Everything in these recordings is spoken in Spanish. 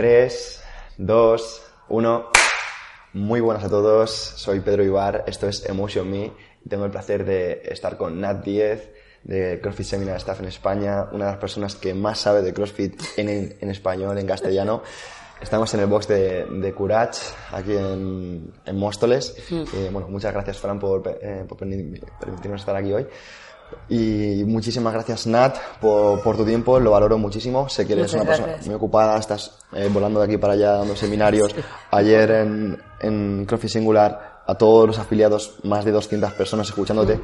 3, 2, 1. Muy buenas a todos, soy Pedro Ibar, esto es Emotion Me y tengo el placer de estar con Nat 10 de CrossFit Seminar Staff en España, una de las personas que más sabe de CrossFit en, en español, en castellano. Estamos en el box de, de Curach, aquí en, en Móstoles. Eh, bueno, muchas gracias, Fran, por, eh, por permitirnos estar aquí hoy. Y muchísimas gracias, Nat, por, por, tu tiempo, lo valoro muchísimo. Sé que eres una persona muy ocupada, estás eh, volando de aquí para allá dando seminarios. Ayer en, en CrossFit Singular, a todos los afiliados, más de 200 personas escuchándote.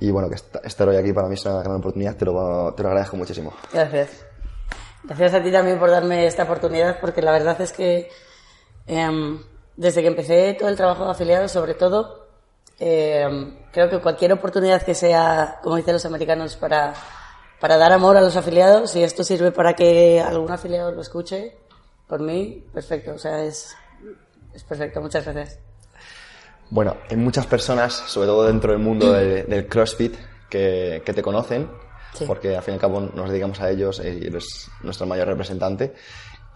Y bueno, que estar hoy aquí para mí es una gran oportunidad, te lo, te lo agradezco muchísimo. Gracias. Gracias a ti también por darme esta oportunidad, porque la verdad es que eh, desde que empecé todo el trabajo de afiliados, sobre todo, eh, creo que cualquier oportunidad que sea, como dicen los americanos, para, para dar amor a los afiliados, y esto sirve para que algún afiliado lo escuche, por mí, perfecto. O sea, es, es perfecto. Muchas gracias. Bueno, hay muchas personas, sobre todo dentro del mundo del, del CrossFit, que, que te conocen, sí. porque al fin y al cabo nos dedicamos a ellos y eres nuestro mayor representante.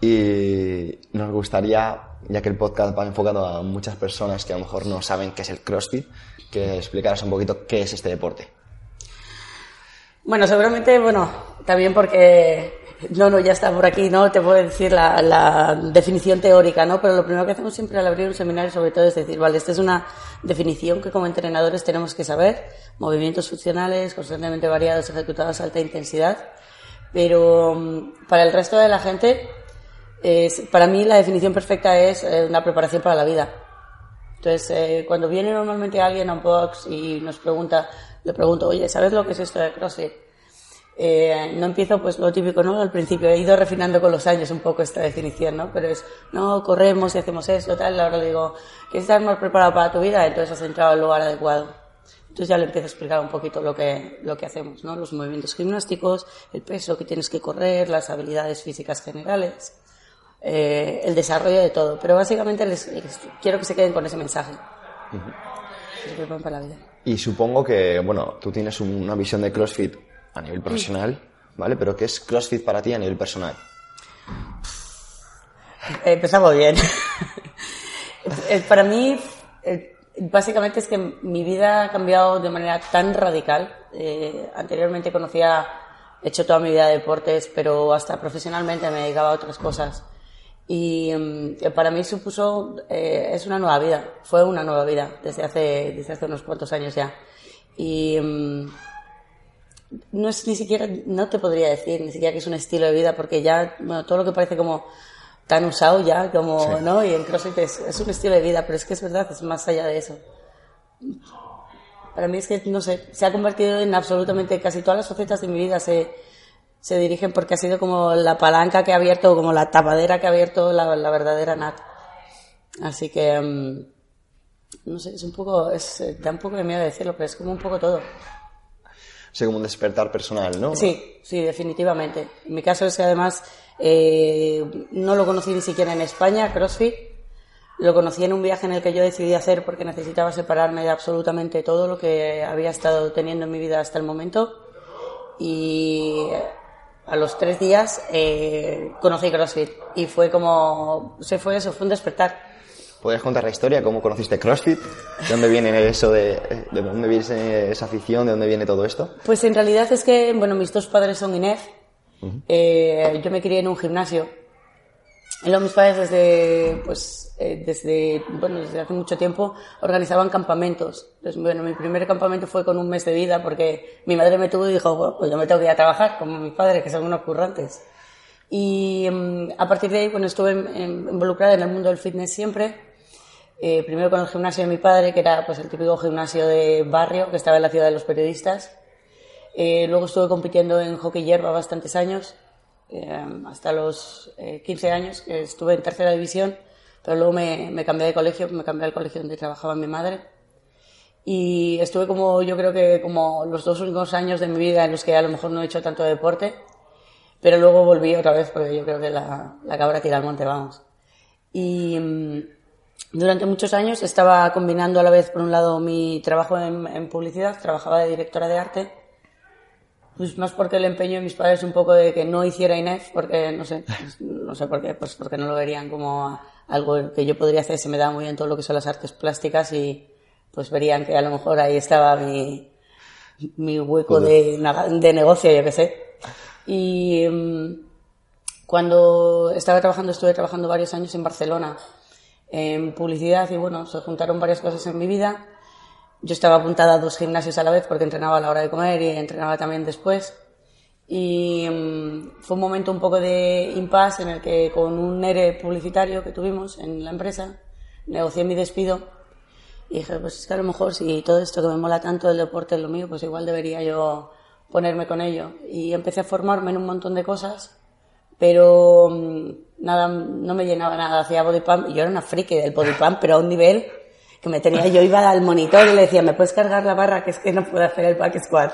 Y nos gustaría, ya que el podcast va enfocado a muchas personas que a lo mejor no saben qué es el CrossFit, que explicaras un poquito qué es este deporte. Bueno, seguramente, bueno, también porque no, no, ya está por aquí, ¿no? Te puedo decir la, la, definición teórica, ¿no? Pero lo primero que hacemos siempre al abrir un seminario, sobre todo, es decir, vale, esta es una definición que como entrenadores tenemos que saber, movimientos funcionales constantemente variados, ejecutados a alta intensidad, pero mm, para el resto de la gente, es, para mí la definición perfecta es eh, una preparación para la vida. Entonces, eh, cuando viene normalmente alguien a un box y nos pregunta, le pregunto, oye, ¿sabes lo que es esto de CrossFit? Eh, no empiezo pues lo típico, ¿no? Al principio he ido refinando con los años un poco esta definición, ¿no? Pero es, no, corremos y hacemos esto, tal, ahora le digo, ¿quieres estar más preparado para tu vida? Entonces has entrado al lugar adecuado. Entonces ya le empiezo a explicar un poquito lo que, lo que hacemos, ¿no? Los movimientos gimnásticos, el peso que tienes que correr, las habilidades físicas generales, eh, el desarrollo de todo. Pero básicamente les, les, quiero que se queden con ese mensaje. Uh -huh. Se preparan para la vida. Y supongo que, bueno, tú tienes una visión de CrossFit a nivel profesional, ¿vale? Pero ¿qué es CrossFit para ti a nivel personal? Empezamos bien. para mí, básicamente es que mi vida ha cambiado de manera tan radical. Eh, anteriormente conocía, he hecho toda mi vida deportes, pero hasta profesionalmente me dedicaba a otras cosas. Y um, para mí supuso, eh, es una nueva vida, fue una nueva vida desde hace, desde hace unos cuantos años ya. Y um, no es ni siquiera, no te podría decir ni siquiera que es un estilo de vida, porque ya, bueno, todo lo que parece como tan usado ya, como, sí. ¿no? Y en CrossFit es, es, un estilo de vida, pero es que es verdad, es más allá de eso. Para mí es que, no sé, se ha convertido en absolutamente casi todas las facetas de mi vida se, se dirigen porque ha sido como la palanca que ha abierto, como la tapadera que ha abierto la, la verdadera Nat. Así que, um, no sé, es un poco, es, da un poco de miedo decirlo, pero es como un poco todo sea, como un despertar personal, ¿no? Sí, sí, definitivamente. En mi caso es que además eh, no lo conocí ni siquiera en España, CrossFit. Lo conocí en un viaje en el que yo decidí hacer porque necesitaba separarme de absolutamente todo lo que había estado teniendo en mi vida hasta el momento. Y a los tres días eh, conocí CrossFit y fue como, se fue eso, fue un despertar. ¿Puedes contar la historia? ¿Cómo conociste CrossFit? ¿De dónde viene eso de, de dónde viene esa afición? ¿De dónde viene todo esto? Pues en realidad es que, bueno, mis dos padres son INEF. Uh -huh. eh, yo me crié en un gimnasio. Luego mis padres desde, pues, eh, desde, bueno, desde hace mucho tiempo organizaban campamentos. Entonces, bueno, mi primer campamento fue con un mes de vida porque mi madre me tuvo y dijo, bueno, pues yo me tengo que ir a trabajar, como mis padres, que son unos currantes. Y um, a partir de ahí, bueno, estuve en, en, involucrada en el mundo del fitness siempre. Eh, primero con el gimnasio de mi padre, que era pues el típico gimnasio de barrio que estaba en la ciudad de los periodistas. Eh, luego estuve compitiendo en hockey hierba bastantes años eh, hasta los 15 años, que estuve en tercera división, pero luego me, me cambié de colegio, me cambié al colegio donde trabajaba mi madre. Y estuve como, yo creo que como los dos últimos años de mi vida en los que a lo mejor no he hecho tanto deporte, pero luego volví otra vez porque yo creo que la, la cabra tira al monte, vamos. Y mm, durante muchos años estaba combinando a la vez, por un lado, mi trabajo en, en publicidad, trabajaba de directora de arte, pues más porque el empeño de mis padres un poco de que no hiciera INEF, porque no sé, no sé por qué, pues porque no lo verían como algo que yo podría hacer, se me da muy bien todo lo que son las artes plásticas y pues verían que a lo mejor ahí estaba mi, mi hueco de, de negocio, yo qué sé. Y mm, cuando estaba trabajando, estuve trabajando varios años en Barcelona en publicidad y bueno, se juntaron varias cosas en mi vida yo estaba apuntada a dos gimnasios a la vez porque entrenaba a la hora de comer y entrenaba también después. Y mm, fue un momento un poco de impasse en el que con un ERE publicitario que tuvimos en la empresa, negocié mi despido y dije, pues es que a lo mejor si todo esto que me mola tanto el deporte es lo mío, pues igual debería yo ponerme con ello. Y empecé a formarme en un montón de cosas, pero mm, nada, no me llenaba nada, hacía body pump yo era una friki del body pump, pero a un nivel me tenía, yo iba al monitor y le decía, ¿me puedes cargar la barra? Que es que no puedo hacer el back squat.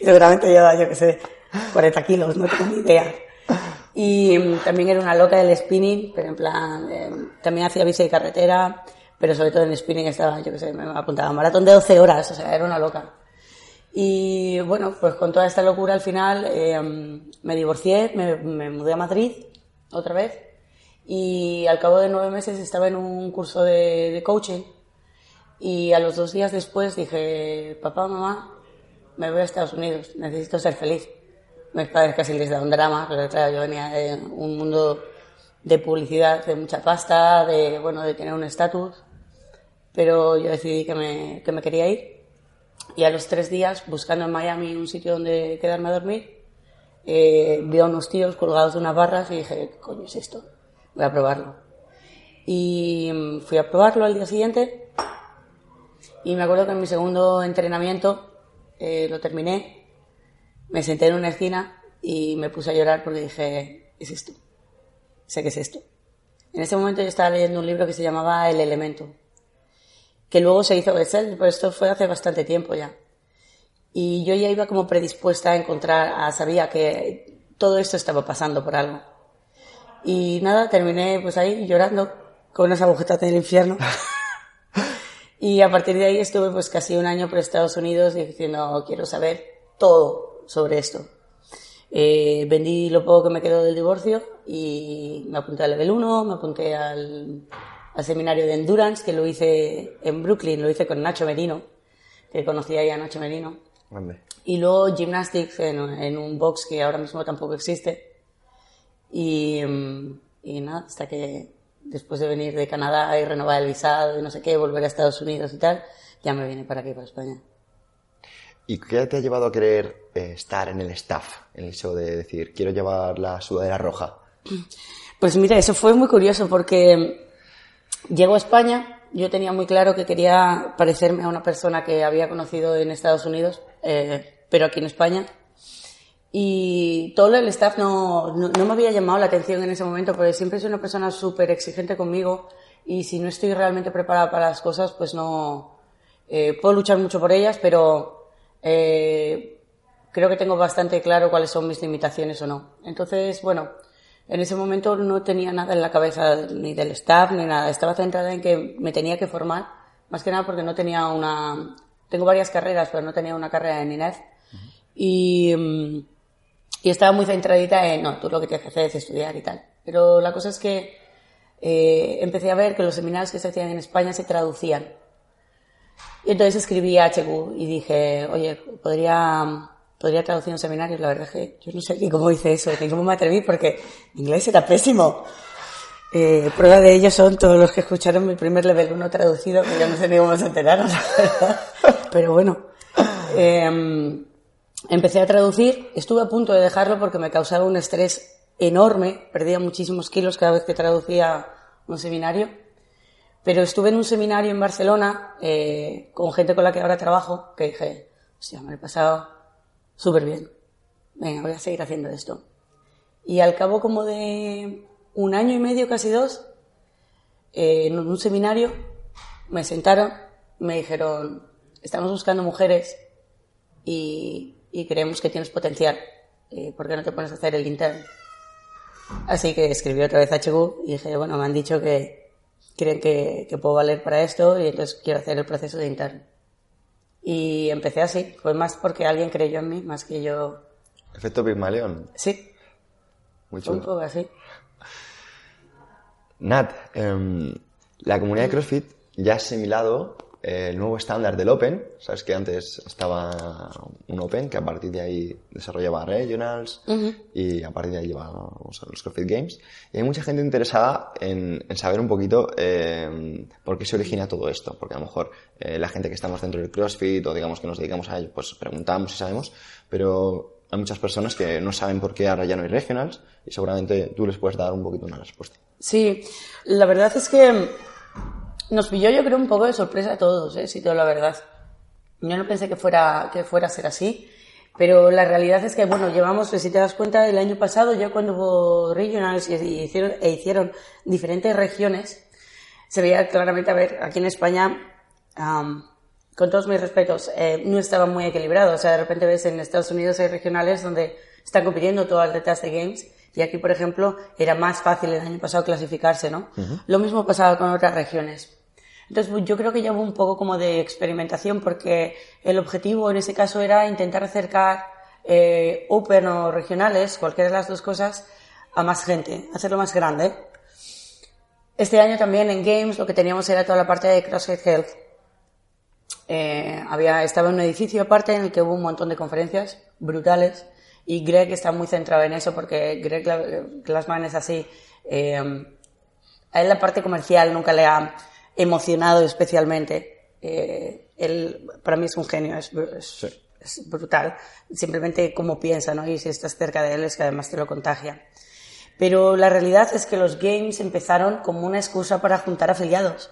Y seguramente llevaba, yo que sé, 40 kilos, no tengo ni idea. Y mm, también era una loca del spinning, pero en plan, eh, también hacía bici de carretera, pero sobre todo en spinning estaba, yo que sé, me apuntaba maratón de 12 horas, o sea, era una loca. Y bueno, pues con toda esta locura al final mm, me divorcié, me mudé a Madrid otra vez y al cabo de nueve meses estaba en un curso de, de coaching y a los dos días después dije, papá, mamá, me voy a Estados Unidos, necesito ser feliz. Mis padres casi les da un drama, pero claro, yo venía de un mundo de publicidad, de mucha pasta, de, bueno, de tener un estatus, pero yo decidí que me, que me quería ir. Y a los tres días, buscando en Miami un sitio donde quedarme a dormir, eh, vi a unos tíos colgados de unas barras y dije, ¿qué coño es esto? Voy a probarlo. Y fui a probarlo al día siguiente y me acuerdo que en mi segundo entrenamiento eh, lo terminé, me senté en una esquina y me puse a llorar porque dije, es esto, sé que es esto. En ese momento yo estaba leyendo un libro que se llamaba El Elemento, que luego se hizo Excel, pero esto fue hace bastante tiempo ya. Y yo ya iba como predispuesta a encontrar, a, sabía que todo esto estaba pasando por algo. Y nada, terminé pues ahí llorando con unas agujetas del infierno. y a partir de ahí estuve pues casi un año por Estados Unidos diciendo, quiero saber todo sobre esto. Eh, vendí lo poco que me quedó del divorcio y me apunté al level 1, me apunté al, al seminario de Endurance, que lo hice en Brooklyn, lo hice con Nacho Merino, que conocía ya a Nacho Merino. Y luego Gymnastics en, en, un box que ahora mismo tampoco existe, y, mm, y nada, hasta que después de venir de Canadá y renovar el visado y no sé qué, volver a Estados Unidos y tal, ya me viene para aquí, para España. ¿Y qué te ha llevado a querer eh, estar en el staff? En eso de decir, quiero llevar la sudadera roja. Pues mira, eso fue muy curioso porque llego a España, yo tenía muy claro que quería parecerme a una persona que había conocido en Estados Unidos, eh, pero aquí en España. Y todo el staff no, no, me había llamado la atención en ese momento, porque siempre soy una persona súper exigente conmigo y si no estoy realmente preparada para las cosas, pues no eh, puedo luchar mucho por ellas, pero eh, creo que tengo bastante claro cuáles son mis limitaciones o no. Entonces, bueno, en ese momento no tenía nada en la cabeza ni del staff ni nada. Estaba centrada en que me tenía que formar, más que nada porque no tenía una. Tengo varias carreras, pero no tenía una carrera en INEF. Y. Mm, estaba muy centradita en, no, tú lo que tienes que hacer es estudiar y tal. Pero la cosa es que eh, empecé a ver que los seminarios que se hacían en España se traducían. Y entonces escribí a HQ y dije, oye, podría, podría traducir un seminario. La verdad es que yo no sé ni cómo hice eso, ni cómo me atreví, porque mi inglés era pésimo. Eh, prueba de ello son todos los que escucharon mi primer level 1 traducido, que yo no sé ni cómo se enteraron, Pero bueno. Eh, Empecé a traducir, estuve a punto de dejarlo porque me causaba un estrés enorme, perdía muchísimos kilos cada vez que traducía un seminario, pero estuve en un seminario en Barcelona eh, con gente con la que ahora trabajo, que dije, hostia, me he pasado súper bien, venga, voy a seguir haciendo esto. Y al cabo como de un año y medio, casi dos, eh, en un seminario me sentaron, me dijeron, estamos buscando mujeres y, creemos que tienes potencial, eh, ¿por qué no te pones a hacer el intern? Así que escribí otra vez a HQ y dije, bueno, me han dicho que creen que, que puedo valer para esto y entonces quiero hacer el proceso de intern. Y empecé así, fue más porque alguien creyó en mí, más que yo. Efecto Pigmalión. Sí. Muy chulo. Un poco así. Nat, em, la comunidad de CrossFit ya ha asimilado el nuevo estándar del Open. Sabes que antes estaba un Open que a partir de ahí desarrollaba regionals y a partir de ahí lleva los CrossFit Games. Y hay mucha gente interesada en, saber un poquito eh, por qué se origina todo esto. Porque a lo mejor eh, la gente que estamos dentro del CrossFit o digamos que nos dedicamos a ello, pues preguntamos y sabemos, pero hay muchas personas que no saben por qué ahora ya no hay regionals y seguramente tú les puedes dar un poquito una respuesta. Sí, la verdad es que nos pilló yo creo un poco de sorpresa a todos, ¿eh? si todo la verdad. Yo no pensé que fuera, que fuera a ser así, pero la realidad es que, bueno, llevamos, si te das cuenta, el año pasado ya cuando hubo regionals y hicieron, e hicieron diferentes regiones, se veía claramente, a ver, aquí en España, con todos mis respetos, eh, no estaba muy equilibrado. O sea, de repente ves en Estados Unidos hay regionales donde están compitiendo todas las de Games y aquí, por ejemplo, era más fácil el año pasado clasificarse, ¿no? Lo mismo pasaba con otras regiones. Entonces, pues, yo creo que ya hubo un poco como de experimentación porque el objetivo en ese caso era intentar acercar eh, Open o regionales, cualquiera de las dos cosas, a más gente, hacerlo más grande. Este año también en Games lo que teníamos era toda la parte de CrossFit Health. Eh, había, estaba en un edificio aparte en el que hubo un montón de conferencias brutales y Greg está muy centrado en eso porque Greg Glassman es así. Eh, a él la parte comercial nunca le ha emocionado especialmente. Eh, él, para mí es un genio, es, es, brutal. Simplemente cómo piensa, ¿no? Y si estás cerca de él es que además te lo contagia. Pero la realidad es que los games empezaron como una excusa para juntar afiliados.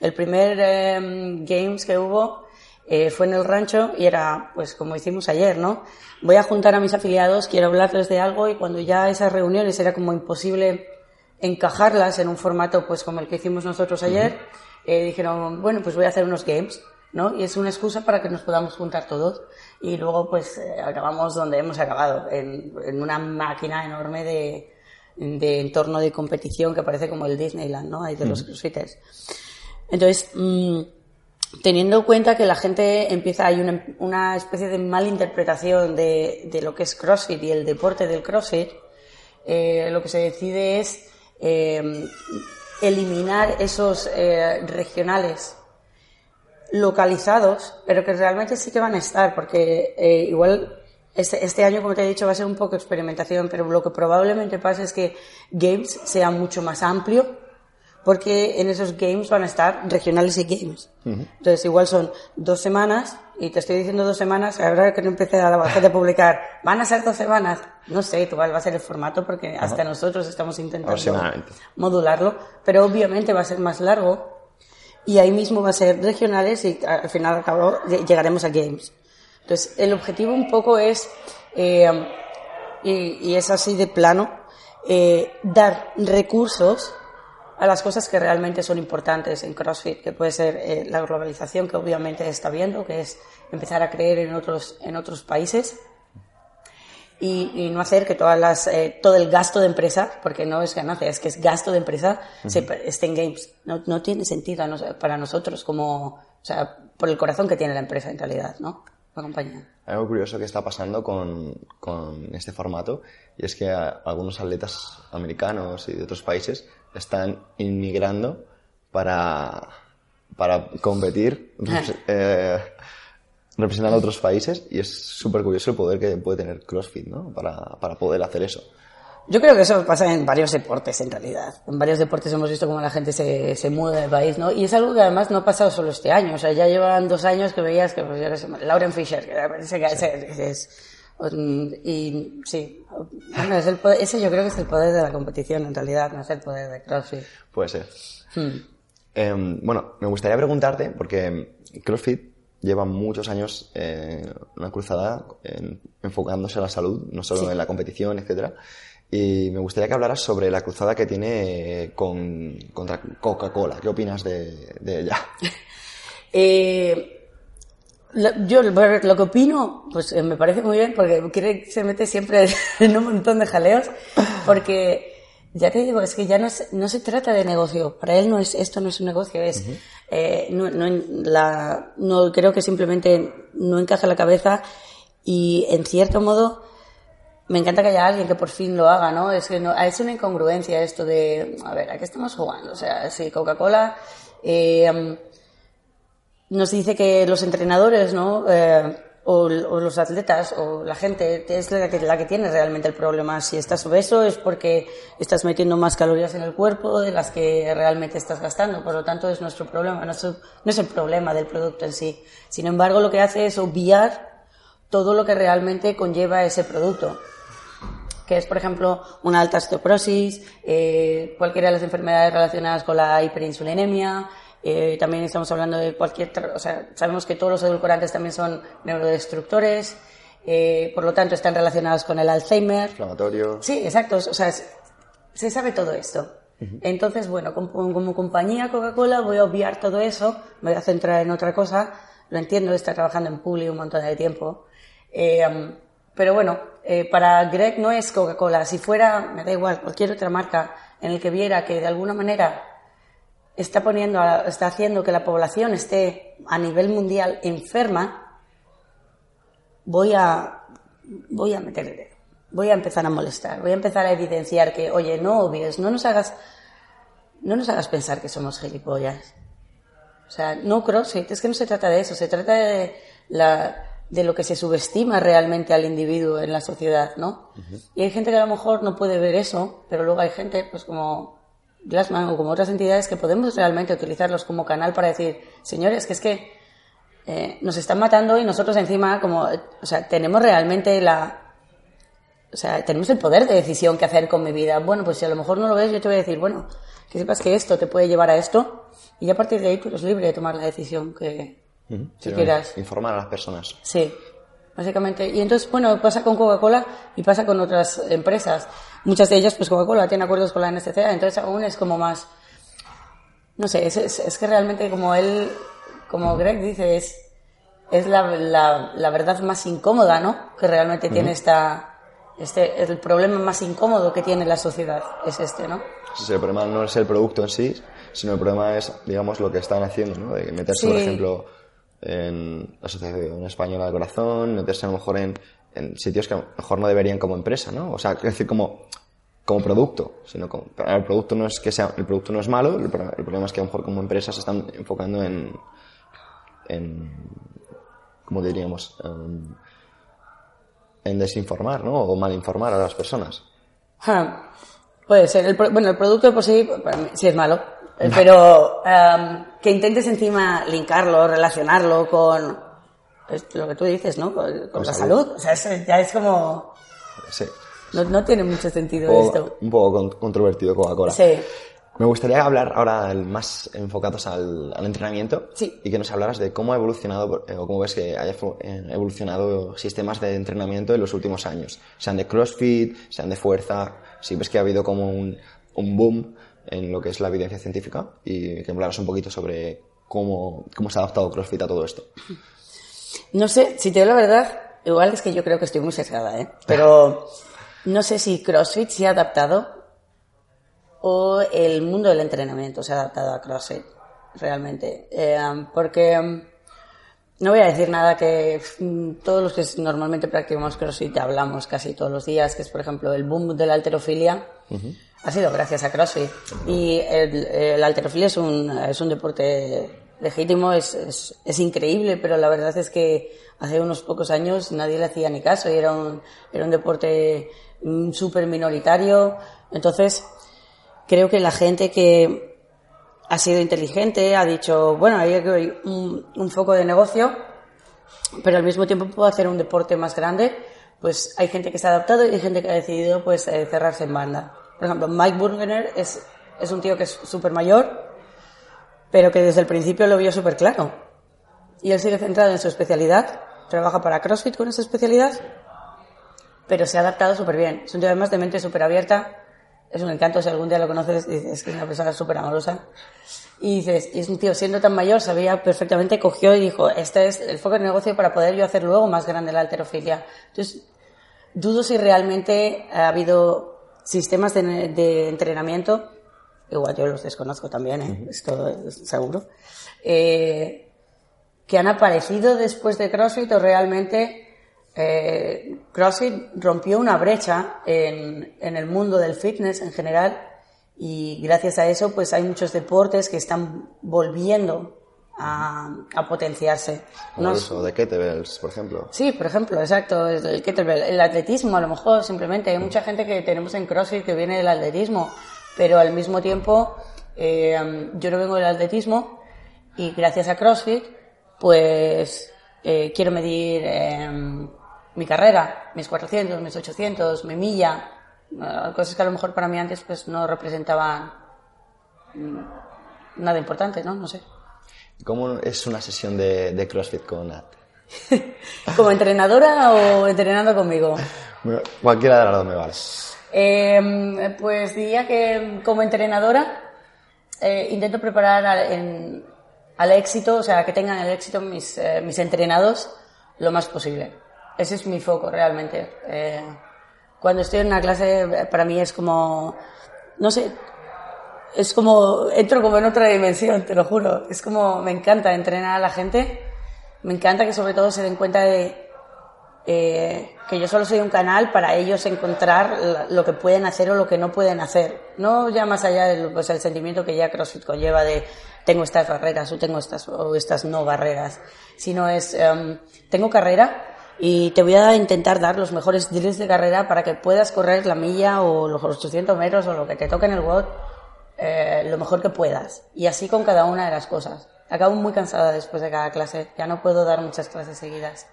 El primer em, games que hubo eh, fue en el rancho y era, pues como hicimos ayer, ¿no? Voy a juntar a mis afiliados, quiero hablarles de algo y cuando ya esas reuniones era como imposible encajarlas en un formato pues como el que hicimos nosotros ayer, eh, dijeron, bueno, pues voy a hacer unos games, ¿no? Y es una excusa para que nos podamos juntar todos. Y luego pues eh, acabamos donde hemos acabado, en, en una máquina enorme de, de, entorno de competición que parece como el Disneyland, ¿no? Ahí de los crossfitters. Entonces, mmm, teniendo en cuenta que la gente empieza, hay una, una especie de malinterpretación de, de lo que es CrossFit y el deporte del CrossFit, eh, lo que se decide es eh, eliminar esos eh, regionales localizados, pero que realmente sí que van a estar, porque eh, igual este, este, año, como te he dicho, va a ser un poco experimentación, pero lo que probablemente pase es que Games sea mucho más amplio porque en esos games van a estar regionales y games. Entonces, igual son dos semanas, y te estoy diciendo dos semanas, ahora que no empecé a la base de publicar, van a ser dos semanas, no sé cuál va a ser el formato, porque hasta nosotros estamos intentando modularlo, pero obviamente va a ser más largo, y ahí mismo va a ser regionales, y al final al cabo llegaremos a games. Entonces, el objetivo un poco es, eh, y, y, es así de plano, eh, dar recursos a las cosas que realmente son importantes en CrossFit, que puede ser eh, la globalización que obviamente está viendo, que es empezar a creer en otros, en otros países y, y no hacer que todas las, eh, todo el gasto de empresa, porque no es ganancia, es que es gasto de empresa, se, esté en games. No, no tiene sentido para nosotros como, o sea, por el corazón que tiene la empresa en realidad, ¿no? La compañía. Algo curioso que está pasando con, con este formato y es que algunos atletas americanos y de otros países están inmigrando para, para competir, eh, representando a otros países y es súper curioso el poder que puede tener CrossFit, ¿no? Para, para poder hacer eso. Yo creo que eso pasa en varios deportes, en realidad. En varios deportes hemos visto cómo la gente se, se muda de país, ¿no? Y es algo que además no ha pasado solo este año. O sea, ya llevan dos años que veías que, pues, yo sé, Lauren Fisher, que que es, y sí, es el ese yo creo que es el poder de la competición en realidad, no es el poder de CrossFit. Puede ser. Hmm. Em, bueno, me gustaría preguntarte, porque CrossFit lleva muchos años eh, una cruzada enfocándose a la salud, no solo en la competición, etcétera. Y me gustaría que hablaras sobre la cruzada que tiene con, contra Coca-Cola. ¿Qué opinas de, de ella? Eh, yo lo que opino, pues eh, me parece muy bien porque quiere, se mete siempre en un montón de jaleos porque ya te digo, es que ya no, es- no se trata de negocio. Para él no es, esto no es un negocio, es, eh, no, la, no, creo que simplemente no encaja en la cabeza y en cierto modo me encanta que haya alguien que por fin lo haga, ¿no? Es que no, es una incongruencia esto de, a ver, ¿a qué estamos jugando? O sea, si Coca-Cola, eh, nos dice que los entrenadores, ¿no? Eh, o, los atletas o la gente es la que, la que tiene realmente el problema. Si estás obeso es porque estás metiendo más calorías en el cuerpo de las que realmente estás gastando. Por lo tanto, es nuestro problema, no es, no es el problema del producto en sí. Sin embargo, lo que hace es obviar todo lo que realmente conlleva ese producto que es, por ejemplo, una alta osteoporosis, eh, cualquiera de las enfermedades relacionadas con la hiperinsulinemia. Eh, también estamos hablando de cualquier, o sea, sabemos que todos los edulcorantes también son neurodestructores, eh, por lo tanto están relacionados con el Alzheimer. Inflamatorio. Sí, exacto. O sea, es- se sabe todo esto. Entonces, bueno, como, como compañía Coca-Cola voy a obviar todo eso, me voy a centrar en otra cosa. Lo entiendo, está trabajando en Publi un montón de tiempo. Eh, pero bueno, eh, para Greg no es Coca-Cola. Si fuera, me da igual, cualquier otra marca en el que viera que de alguna manera está poniendo, está haciendo que la población esté a nivel mundial enferma, voy a, voy a meter el dedo. Voy a empezar a molestar, voy a empezar a evidenciar que, oye, no obvies, no nos hagas, no nos hagas pensar que somos gilipollas. O sea, no CrossFit, es que no se trata de eso, se trata de, la, de lo que se subestima realmente al individuo en la sociedad, ¿no? Y hay gente que a lo mejor no puede ver eso, pero luego hay gente, pues como Glassman o como otras entidades que podemos realmente utilizarlos como canal para decir, señores, que es que eh, nos están matando y nosotros encima, como, o sea, tenemos realmente la, o sea, tenemos el poder de decisión que hacer con mi vida. Bueno, pues si a lo mejor no lo ves, yo te voy a decir, bueno, que sepas que esto te puede llevar a esto y a partir de ahí tú eres libre de tomar la decisión que, Ujú. si Sino quieras. Informar a las personas. Sí, básicamente. Y entonces, bueno, pasa con Coca-Cola y pasa con otras empresas. Muchas de ellas, pues Coca-Cola tiene acuerdos con la NSCA, entonces aún es como más, no sé, es, es, es que realmente como él, como Greg dice, es, es la, la, la verdad más incómoda, ¿no? Que realmente tiene esta, este, el problema más incómodo que tiene la sociedad es este, ¿no? Sí, el problema no es el producto en sí, sino el problema es, digamos, lo que están haciendo, ¿no? De meterse, por ejemplo, en la Asociación Española del Corazón, meterse a lo mejor en, en sitios que a lo mejor no deberían como empresa, ¿no? O sea, es decir, como, como producto, sino como, el producto no es que sea, el producto no es malo, el, pro- el problema es que a lo mejor como empresas se están enfocando en, en, ¿cómo diríamos? En, desinformar, ¿no? O malinformar a las personas. Ja, Puede ser. Bueno, el producto por sí, sí es malo. Eh, Pero em, que intentes encima linkarlo, relacionarlo con es lo que tú dices, ¿no? Con, con la salud. salud. O sea, eso ya es como... Sí. No, no tiene mucho sentido Un esto. poco, un poco con- controvertido Coca-Cola. Sí. Me gustaría hablar ahora más enfocados al, al entrenamiento Sí. y que nos hablaras de cómo ha evolucionado eh, o cómo ves que haya eh, evolucionado sistemas de entrenamiento en los últimos años, sean de CrossFit, sean de fuerza, si ves que ha habido como un, un boom en lo que es la evidencia científica y que hablaras un poquito sobre cómo, cómo se ha adaptado CrossFit a todo esto. No sé, si te digo la verdad, igual es que yo creo que estoy muy sesgada, ¿eh? Pero no sé si CrossFit se ha adaptado o el mundo del entrenamiento se ha adaptado a CrossFit, realmente. Eh, porque mm, no voy a decir nada que mm, todos los que normalmente practicamos CrossFit hablamos casi todos los días, que es, por ejemplo, el boom de la alterofilia. Ha sido gracias a CrossFit. Y el alterofilia es un, es un deporte legítimo, es, es, es increíble, pero la verdad es que hace unos pocos años nadie le hacía ni caso y era un, era un deporte mm, súper minoritario. Entonces, creo que la gente que ha sido inteligente ha dicho, bueno, hay un, un foco de negocio, pero al mismo tiempo puedo hacer un deporte más grande, pues hay gente que se ha adaptado y hay gente que ha decidido pues eh, cerrarse en banda. Por ejemplo, Mike Burgener es, es un tío que es súper mayor, pero que desde el principio lo vio súper claro. Y él sigue centrado en su especialidad, trabaja para CrossFit con esa especialidad pero se ha adaptado súper bien. Es un tío además de mente súper abierta, es un encanto, si algún día lo conoces, dices que es una persona súper amorosa. Y dices, y es un tío, siendo tan mayor, sabía perfectamente, cogió y dijo, este es el foco de negocio para poder yo hacer luego más grande la alterofilia. Entonces, dudo si realmente ha habido sistemas de, de entrenamiento, igual yo los desconozco también, ¿eh? esto es seguro, eh, que han aparecido después de CrossFit o realmente eh, CrossFit rompió una brecha en, en, el mundo del fitness en general y gracias a eso pues hay muchos deportes que están volviendo a, a potenciarse. Como eso, de kettlebells, por ejemplo. Sí, por ejemplo, exacto, el kettlebell, el atletismo a lo mejor simplemente. Hay mucha gente que tenemos en CrossFit que viene del atletismo, pero al mismo tiempo eh, yo no vengo del atletismo y gracias a CrossFit pues eh, quiero medir eh, mi carrera, mis 400, mis 800, mi milla, eh, cosas que a lo mejor para mí antes pues no representaban mm, nada importante, ¿no? No sé. ¿Cómo es una sesión de, de CrossFit con Nat? ¿Como entrenadora o entrenando conmigo? Bueno, cualquiera de las dos me vale. Eh, pues diría que como entrenadora eh, intento preparar al, en, al, éxito, o sea, que tengan el éxito mis, eh, mis entrenados lo más posible. Ese es mi foco realmente. Eh, cuando estoy en una clase, para mí es como, no sé, es como, entro como en otra dimensión, te lo juro. Es como, me encanta entrenar a la gente. Me encanta que sobre todo se den cuenta de eh, que yo solo soy un canal para ellos encontrar lo que pueden hacer o lo que no pueden hacer. No ya más allá del pues, el sentimiento que ya CrossFit conlleva de tengo estas barreras o tengo estas o estas no barreras, sino es um, tengo carrera y te voy a intentar dar los mejores drills de carrera para que puedas correr la milla o los 800 metros o lo que te toque en el WOD eh, lo mejor que puedas. Y así con cada una de las cosas. Acabo muy cansada después de cada clase. Ya no puedo dar muchas clases seguidas.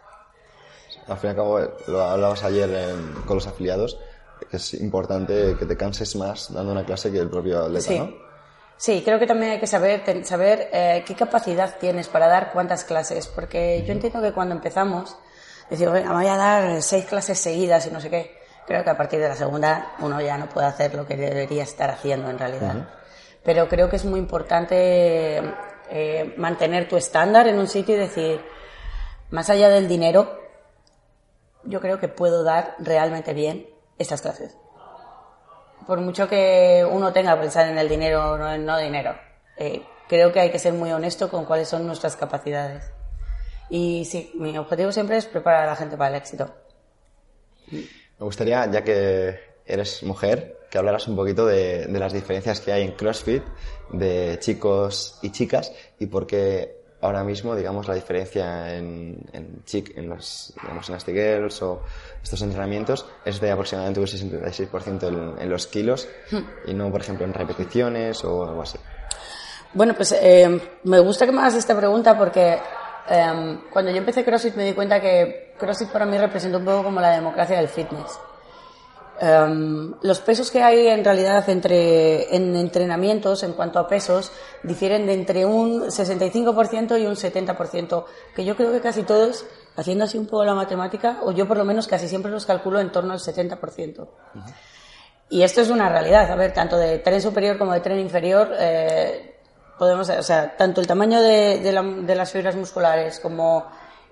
Al fin y al cabo, lo hablabas ayer en, con los afiliados, que es importante que te canses más dando una clase que el propio atleta, sí. ¿no? Sí, creo que también hay que saber, saber eh, qué capacidad tienes para dar cuántas clases, porque yo entiendo que cuando empezamos, decimos, venga, voy a dar seis clases seguidas y no sé qué. Creo que a partir de la segunda uno ya no puede hacer lo que debería estar haciendo en realidad. Uh -huh. Pero creo que es muy importante eh, mantener tu estándar en un sitio y decir, más allá del dinero, yo creo que puedo dar realmente bien estas clases. Por mucho que uno tenga que pensar en el dinero o no en no dinero, eh, creo que hay que ser muy honesto con cuáles son nuestras capacidades. Y sí, mi objetivo siempre es preparar a la gente para el éxito. Me gustaría, ya que eres mujer, que hablaras un poquito de, de las diferencias que hay en CrossFit de chicos y chicas y por qué ahora mismo, digamos, la diferencia en, en chic, en los, digamos, en las girls o estos entrenamientos es de aproximadamente un 66% en, en, los kilos y no, por ejemplo, en repeticiones o algo así. Bueno, pues eh, me gusta que me hagas esta pregunta porque eh, cuando yo empecé CrossFit me di cuenta que CrossFit para mí representa un poco como la democracia del fitness. Um, los pesos que hay en realidad entre en entrenamientos en cuanto a pesos difieren de entre un 65% y un 70%, que yo creo que casi todos, haciendo así un poco la matemática, o yo por lo menos casi siempre los calculo en torno al 70%. Uh -huh. Y esto es una realidad, a ver, tanto de tren superior como de tren inferior, eh, podemos, o sea, tanto el tamaño de, de, la, de las fibras musculares como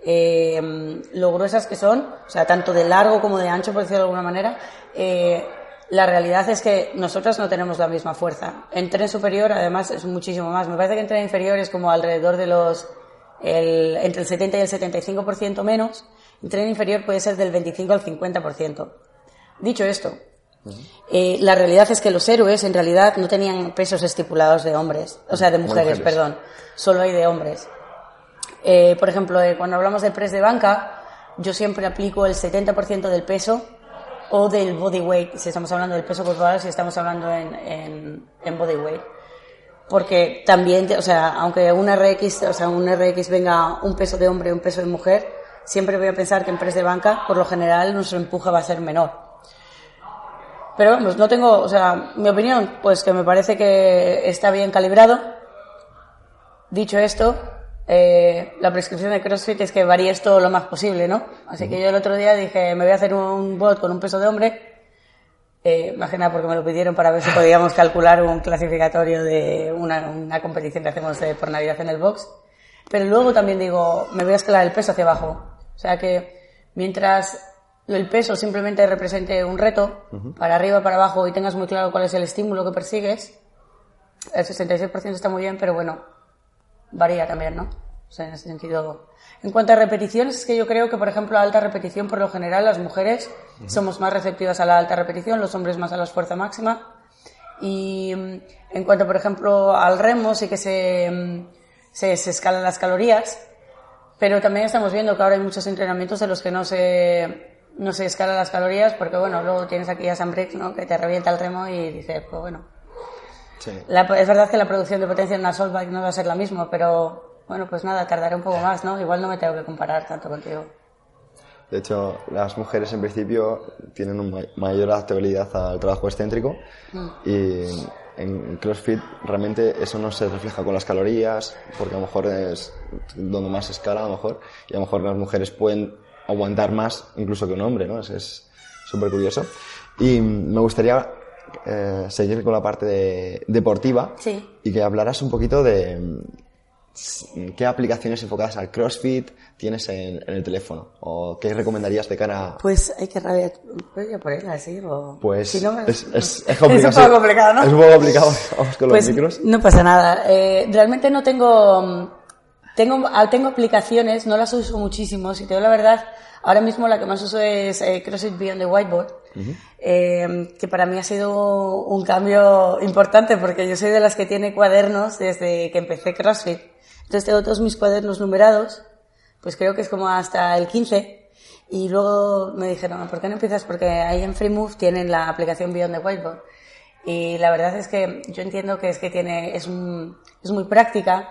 eh, lo gruesas que son, o sea, tanto de largo como de ancho, por decirlo de alguna manera, eh, la realidad es que nosotras no tenemos la misma fuerza. En tren superior, además, es muchísimo más. Me parece que en tren inferior es como alrededor de los, el, entre el 70 y el 75% menos. En tren inferior puede ser del 25 al 50%. Dicho esto, uh -huh. eh, la realidad es que los héroes en realidad no tenían pesos estipulados de hombres, o sea, de mujeres, mujeres. perdón. Solo hay de hombres. Eh, por ejemplo, eh, cuando hablamos de press de banca, yo siempre aplico el 70% del peso o del body weight, si estamos hablando del peso corporal, si estamos hablando en, en, en body weight. Porque también, o sea, aunque un RX, o sea, un RX venga un peso de hombre y un peso de mujer, siempre voy a pensar que en press de banca, por lo general, nuestro empuje va a ser menor. Pero vamos, no tengo, o sea, mi opinión, pues que me parece que está bien calibrado. Dicho esto, eh, la prescripción de CrossFit es que varíes todo lo más posible, ¿no? Así que yo el otro día dije, me voy a hacer un bot con un peso de hombre, eh, más que nada porque me lo pidieron para ver si podíamos calcular un clasificatorio de una, una competición que hacemos de, por Navidad en el box. Pero luego también digo, me voy a escalar el peso hacia abajo. O sea que mientras el peso simplemente represente un reto, para arriba, para abajo, y tengas muy claro cuál es el estímulo que persigues, el 66% está muy bien, pero bueno, varía también, ¿no? O sea, en ese sentido. En cuanto a repeticiones, es que yo creo que, por ejemplo, a alta repetición, por lo general, las mujeres somos más receptivas a la alta repetición, los hombres más a la fuerza máxima. Y mm, en cuanto, por ejemplo, al remo, sí que se, mm, se, se escalan las calorías, pero también estamos viendo que ahora hay muchos entrenamientos en los que no se, no se escalan las calorías, porque bueno, luego tienes aquí a Briggs, ¿no? Que te revienta el remo y dices, pues bueno, la, es verdad que la producción de potencia en una bike no va a ser la misma, pero bueno, pues nada, tardaré un poco más, ¿no? Igual no me tengo que comparar tanto contigo. De hecho, las mujeres en principio tienen una mayor adaptabilidad al trabajo excéntrico mm. y en CrossFit realmente eso no se refleja con las calorías, porque a lo mejor es donde más escala, a lo mejor, y a lo mejor las mujeres pueden aguantar más incluso que un hombre, ¿no? Es súper curioso. Y me gustaría eh, seguir con la parte deportiva y que hablaras un poquito de mm, qué aplicaciones enfocadas al CrossFit tienes en, el teléfono o qué recomendarías de cara Pues hay que rabia... ¿Puedo ponerla así o...? Pues es, es, es, complicado. es un poco complicado, ¿no? Es un poco complicado, vamos con pues los micros. no pasa nada. Eh, realmente no tengo... Tengo, ah, tengo aplicaciones, no las uso muchísimo, si te digo la verdad, ahora mismo la que más uso es eh, CrossFit Beyond the Whiteboard, eh, que para mí ha sido un cambio importante porque yo soy de las que tiene cuadernos desde que empecé CrossFit. Entonces tengo todos mis cuadernos numerados, pues creo que es como hasta el 15. Y luego me dijeron, ¿por qué no empiezas? Porque ahí en FreeMove tienen la aplicación Beyond the Whiteboard. Y la verdad es que yo entiendo que es que tiene, es, es muy práctica,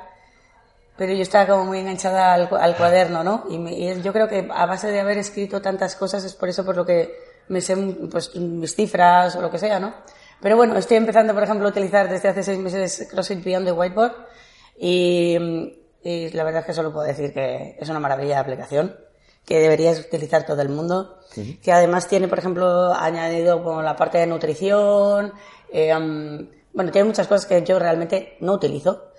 pero yo estaba como muy enganchada al, cuaderno, ¿no? Y, y, yo creo que a base de haber escrito tantas cosas es por eso por lo que me sé pues, mis cifras o lo que sea, ¿no? Pero bueno, estoy empezando, por ejemplo, a utilizar desde hace seis meses CrossFit Beyond the Whiteboard y, y la verdad es que solo puedo decir que es una maravilla de aplicación que deberías utilizar todo el mundo, que además tiene, por ejemplo, añadido como la parte de nutrición, eh, bueno, tiene muchas cosas que yo realmente no utilizo,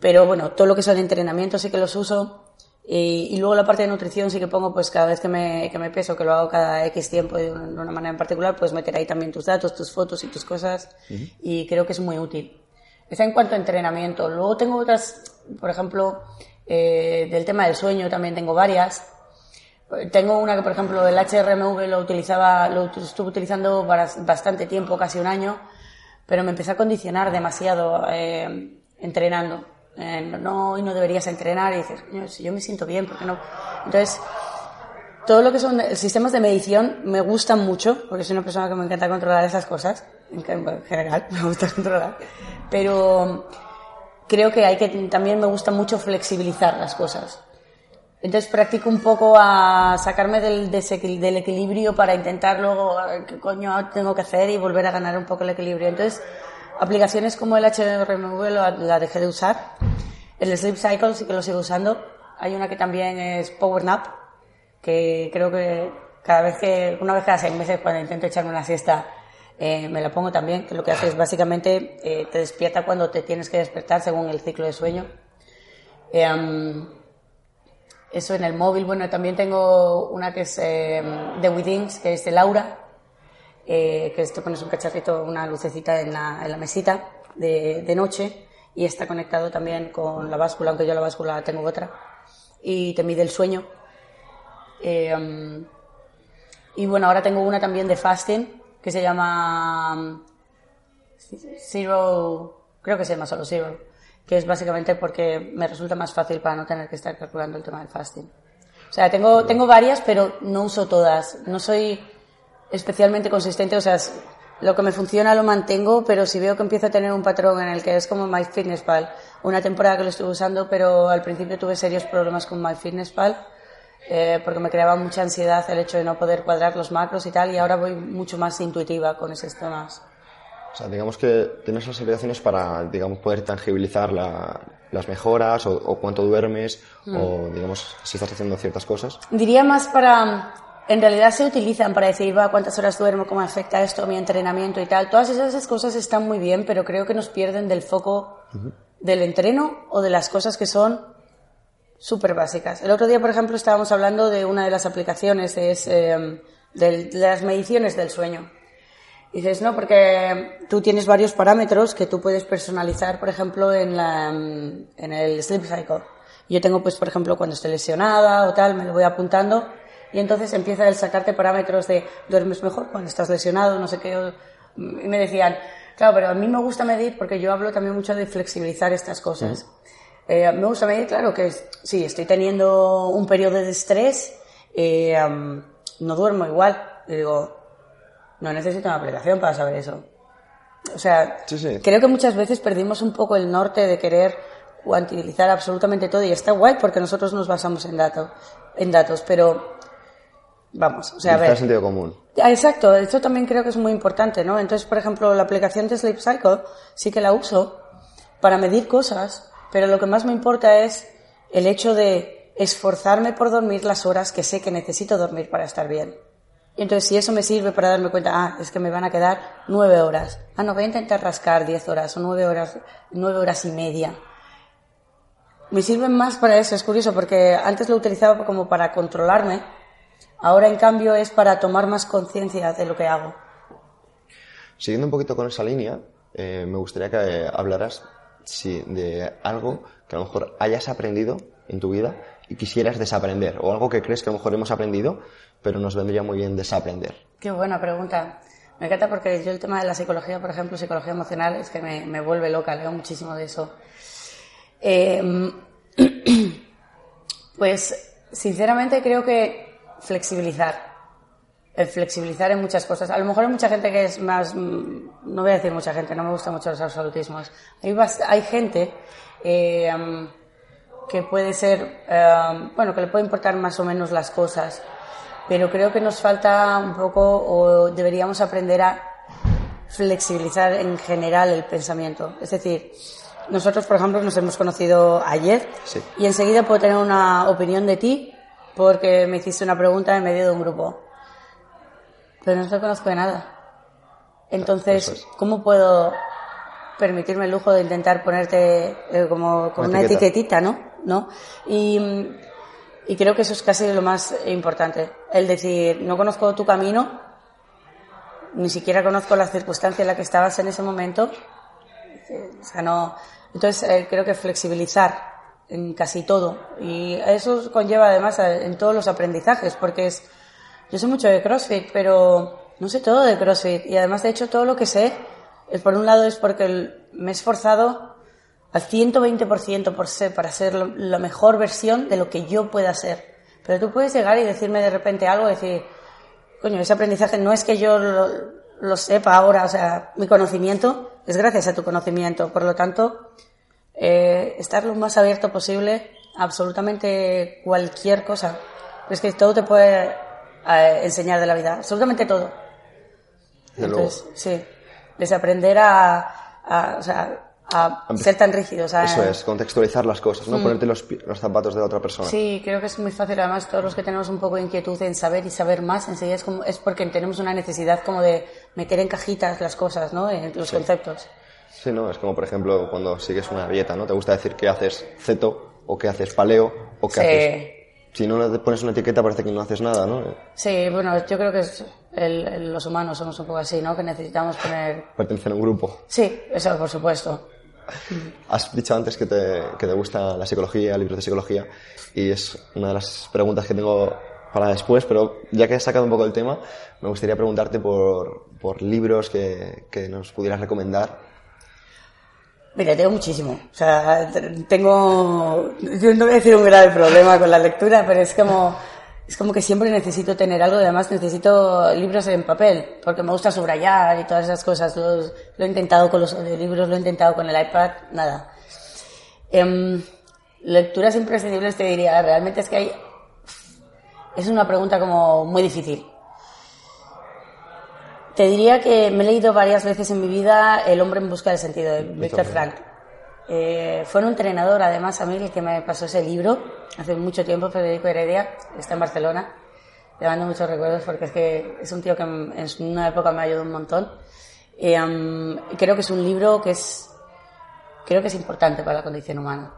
pero bueno, todo lo que son entrenamientos sí que los uso y, luego la parte de nutrición sí que pongo, pues cada vez que me, que me peso, que lo hago cada X tiempo de una, manera en particular, pues meter ahí también tus datos, tus fotos y tus cosas. Y creo que es muy útil. Está en cuanto a entrenamiento. Luego tengo otras, por ejemplo, eh, del tema del sueño también tengo varias. Tengo una que, por ejemplo, el HRMV lo utilizaba, lo estuve utilizando bastante tiempo, casi un año, pero me empecé a condicionar demasiado eh, entrenando. Eh, no, hoy no deberías entrenar y dices, si yo me siento bien, ¿por qué no? Entonces, todo lo que son sistemas de medición me gustan mucho, porque soy una persona que me encanta controlar esas cosas, en general, me gusta controlar, pero creo que hay que, también me gusta mucho flexibilizar las cosas. Entonces practico un poco a sacarme del, equilibrio para intentar luego, qué coño tengo que hacer y volver a ganar un poco el equilibrio. Entonces, Aplicaciones como el HRMV la, dejé de usar. El Sleep Cycle sí que lo sigo usando. Hay una que también es Power Nap, que creo que cada vez que, una vez cada seis meses cuando intento echarme una siesta, eh, me la pongo también, lo que hace es básicamente eh, te despierta cuando te tienes que despertar según el ciclo de sueño. Eh, eso en el móvil, bueno, también tengo una que es de Withings, que es de Laura, eh, que esto pones un cacharrito, una lucecita en la, en la mesita de, de, noche y está conectado también con la báscula, aunque yo la báscula tengo otra, y te mide el sueño. Eh, y bueno, ahora tengo una también de fasting que se llama um, Zero, creo que se llama solo Zero, que es básicamente porque me resulta más fácil para no tener que estar calculando el tema del fasting. O sea, tengo, tengo varias, pero no uso todas. No soy especialmente consistente, o sea, lo que me funciona lo mantengo, pero si veo que empiezo a tener un patrón en el que es como MyFitnessPal, una temporada que lo estuve usando, pero al principio tuve serios problemas con MyFitnessPal, eh, porque me creaba mucha ansiedad el hecho de no poder cuadrar los macros y tal, y ahora voy mucho más intuitiva con esos temas. O sea, digamos que tienes las aplicaciones para, digamos, poder tangibilizar la, las mejoras o, o cuánto duermes o, digamos, si estás haciendo ciertas cosas. Diría más para... En realidad se utilizan para decir, va, cuántas horas duermo, cómo afecta esto a mi entrenamiento y tal. Todas esas cosas están muy bien, pero creo que nos pierden del foco del entreno o de las cosas que son súper básicas. El otro día, por ejemplo, estábamos hablando de una de las aplicaciones, es eh, del- de las mediciones del sueño. Dices, no, porque tú tienes varios parámetros que tú puedes personalizar, por ejemplo, en, la, mm, en el sleep cycle. Yo tengo, pues, por ejemplo, cuando estoy lesionada o tal, me lo voy apuntando y entonces empieza el sacarte parámetros de duermes mejor cuando estás lesionado, no sé qué. Y me decían, claro, pero a mí me gusta medir porque yo hablo también mucho de flexibilizar estas cosas. Eh, me gusta medir, claro, que sí, estoy teniendo un periodo de estrés, eh, am, no duermo igual. Y digo, no necesito una aplicación para saber eso. O sea, Sí, sí. creo que muchas veces perdimos un poco el norte de querer cuantificar absolutamente todo y está guay porque nosotros nos basamos en, datos en datos, pero vamos, o sea, a ver. sentido común. Ah, Exacto, esto también creo que es muy importante, ¿no? Entonces, por ejemplo, la aplicación de Sleep Cycle sí que la uso para medir cosas, pero lo que más me importa es el hecho de esforzarme por dormir las horas que sé que necesito dormir para estar bien. Y entonces, si eso me sirve para darme cuenta, ah, es que me van a quedar nueve horas. Ah, no, voy a intentar rascar diez horas o nueve horas, nueve horas y media. Me sirven más para eso, es curioso, porque antes lo utilizaba como para controlarme, ahora en cambio es para tomar más conciencia de lo que hago. Siguiendo un poquito con esa línea, eh, me gustaría que hablaras sí, de algo que a lo mejor hayas aprendido en tu vida y quisieras desaprender, o algo que crees que a lo mejor hemos aprendido, pero nos vendría muy bien desaprender. Qué buena pregunta. Me encanta porque yo el tema de la psicología, por ejemplo, psicología emocional, es que me, me vuelve loca, leo muchísimo de eso. Eh, pues, sinceramente creo que flexibilizar. El flexibilizar en muchas cosas. A lo mejor hay mucha gente que es más, mm, no voy a decir mucha gente, no me gustan mucho los absolutismos. Hay, hay gente eh, mm, que puede ser, eh, bueno, que le puede importar más o menos las cosas, pero creo que nos falta un poco o deberíamos aprender a flexibilizar en general el pensamiento. Es decir, nosotros, por ejemplo, nos hemos conocido ayer Sí. y enseguida puedo tener una opinión de ti porque me hiciste una pregunta en medio de un grupo. Pero no te conozco de nada. Entonces, es. ¿cómo puedo permitirme el lujo de intentar ponerte eh, como con Una etiquetita, ¿no? ¿No? Y, y creo que eso es casi lo más importante. El decir, no conozco tu camino, ni siquiera conozco la circunstancia en la que estabas en ese momento. Eh, O sea, no. Entonces, eh, creo que flexibilizar en casi todo. Y eso conlleva además en todos los aprendizajes, porque es. Yo sé mucho de CrossFit, pero no sé todo de CrossFit. Y además, de hecho, todo lo que sé, es, por un lado, es porque me he esforzado al 120% por ser, para ser la mejor versión de lo que yo pueda ser. Pero tú puedes llegar y decirme de repente algo, decir, coño, ese aprendizaje no es que yo lo, lo sepa ahora, o sea, mi conocimiento es gracias a tu conocimiento. Por lo tanto, eh, estar lo más abierto posible a absolutamente cualquier cosa. Es que todo te puede eh, enseñar de la vida, absolutamente todo. Luego. Entonces, sí, desaprender a, a, o sea, a ser tan rígido. O sea, Eso es, contextualizar las cosas, no ponerte los, zapatos de la otra persona. Mm. Sí, creo que es muy fácil. Además, todos los que tenemos un poco de inquietud en saber y saber más, enseguida es, como, es porque tenemos una necesidad como de meter en cajitas las cosas, ¿no? En los conceptos. Sí, ¿no? Es como, por ejemplo, cuando sigues una dieta, ¿no? Te gusta decir que haces ceto, o que haces paleo, o que Sí. haces... Si no le pones una etiqueta parece que no haces nada, ¿no? Sí, bueno, yo creo que es el- el- los humanos somos un poco así, ¿no? Que necesitamos poner... Pertenecer a un grupo. Sí, eso por supuesto. Has dicho antes que te, que te gusta la psicología, libros de psicología, y es una de las preguntas que tengo para después, pero ya que has sacado un poco el tema, me gustaría preguntarte por, por libros que, que nos pudieras recomendar. Mira, tengo muchísimo. O sea, tengo, yo no voy a decir un grave problema con la lectura, pero es como, es como que siempre necesito tener algo además necesito libros en papel, porque me gusta subrayar y todas esas cosas. Lo, he intentado con los libros, lo he intentado con el iPad, nada. Em, lecturas imprescindibles te diría, realmente es que hay, es una pregunta como muy difícil. Te diría que me he leído varias veces en mi vida El hombre en busca del sentido de Víctor Frank. Eh, fue un entrenador, además, a mí el que me pasó ese libro hace mucho tiempo, Federico Heredia, está en Barcelona. Le mando muchos recuerdos porque es que es un tío que en una época me ayudó un montón. Y, creo que es un libro que es, creo que es importante para la condición humana.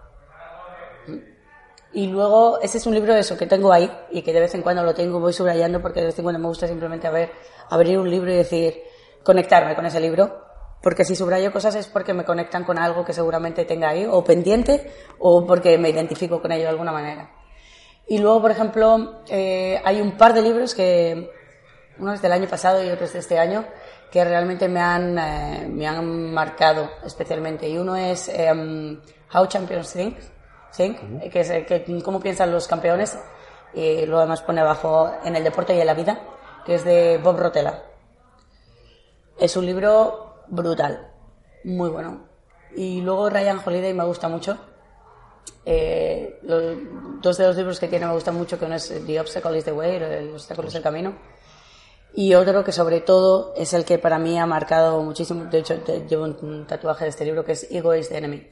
Y luego, ese es un libro de eso que tengo ahí y que de vez en cuando lo tengo, voy subrayando porque de vez en cuando me gusta simplemente ver, abrir un libro y decir, conectarme con ese libro. Porque si subrayo cosas es porque me conectan con algo que seguramente tenga ahí, o pendiente, o porque me identifico con ello de alguna manera. Y luego, por ejemplo, eh, hay un par de libros que, uno es del año pasado y otro es de este año, que realmente me han, eh, me han marcado especialmente. Y uno es em, How Champions Think, think que es que, cómo piensan los campeones, y luego además pone abajo en el deporte y en la vida, que es de Bob Rotella. Es un libro brutal, muy bueno. Y luego Ryan Holiday me gusta mucho. Eh, dos de los libros que tiene me gustan mucho, que uno es The Obstacle is the Way, el obstáculo es el camino, y otro que sobre todo es el que para mí ha marcado muchísimo, de hecho llevo un tatuaje de este libro que es Ego is the Enemy,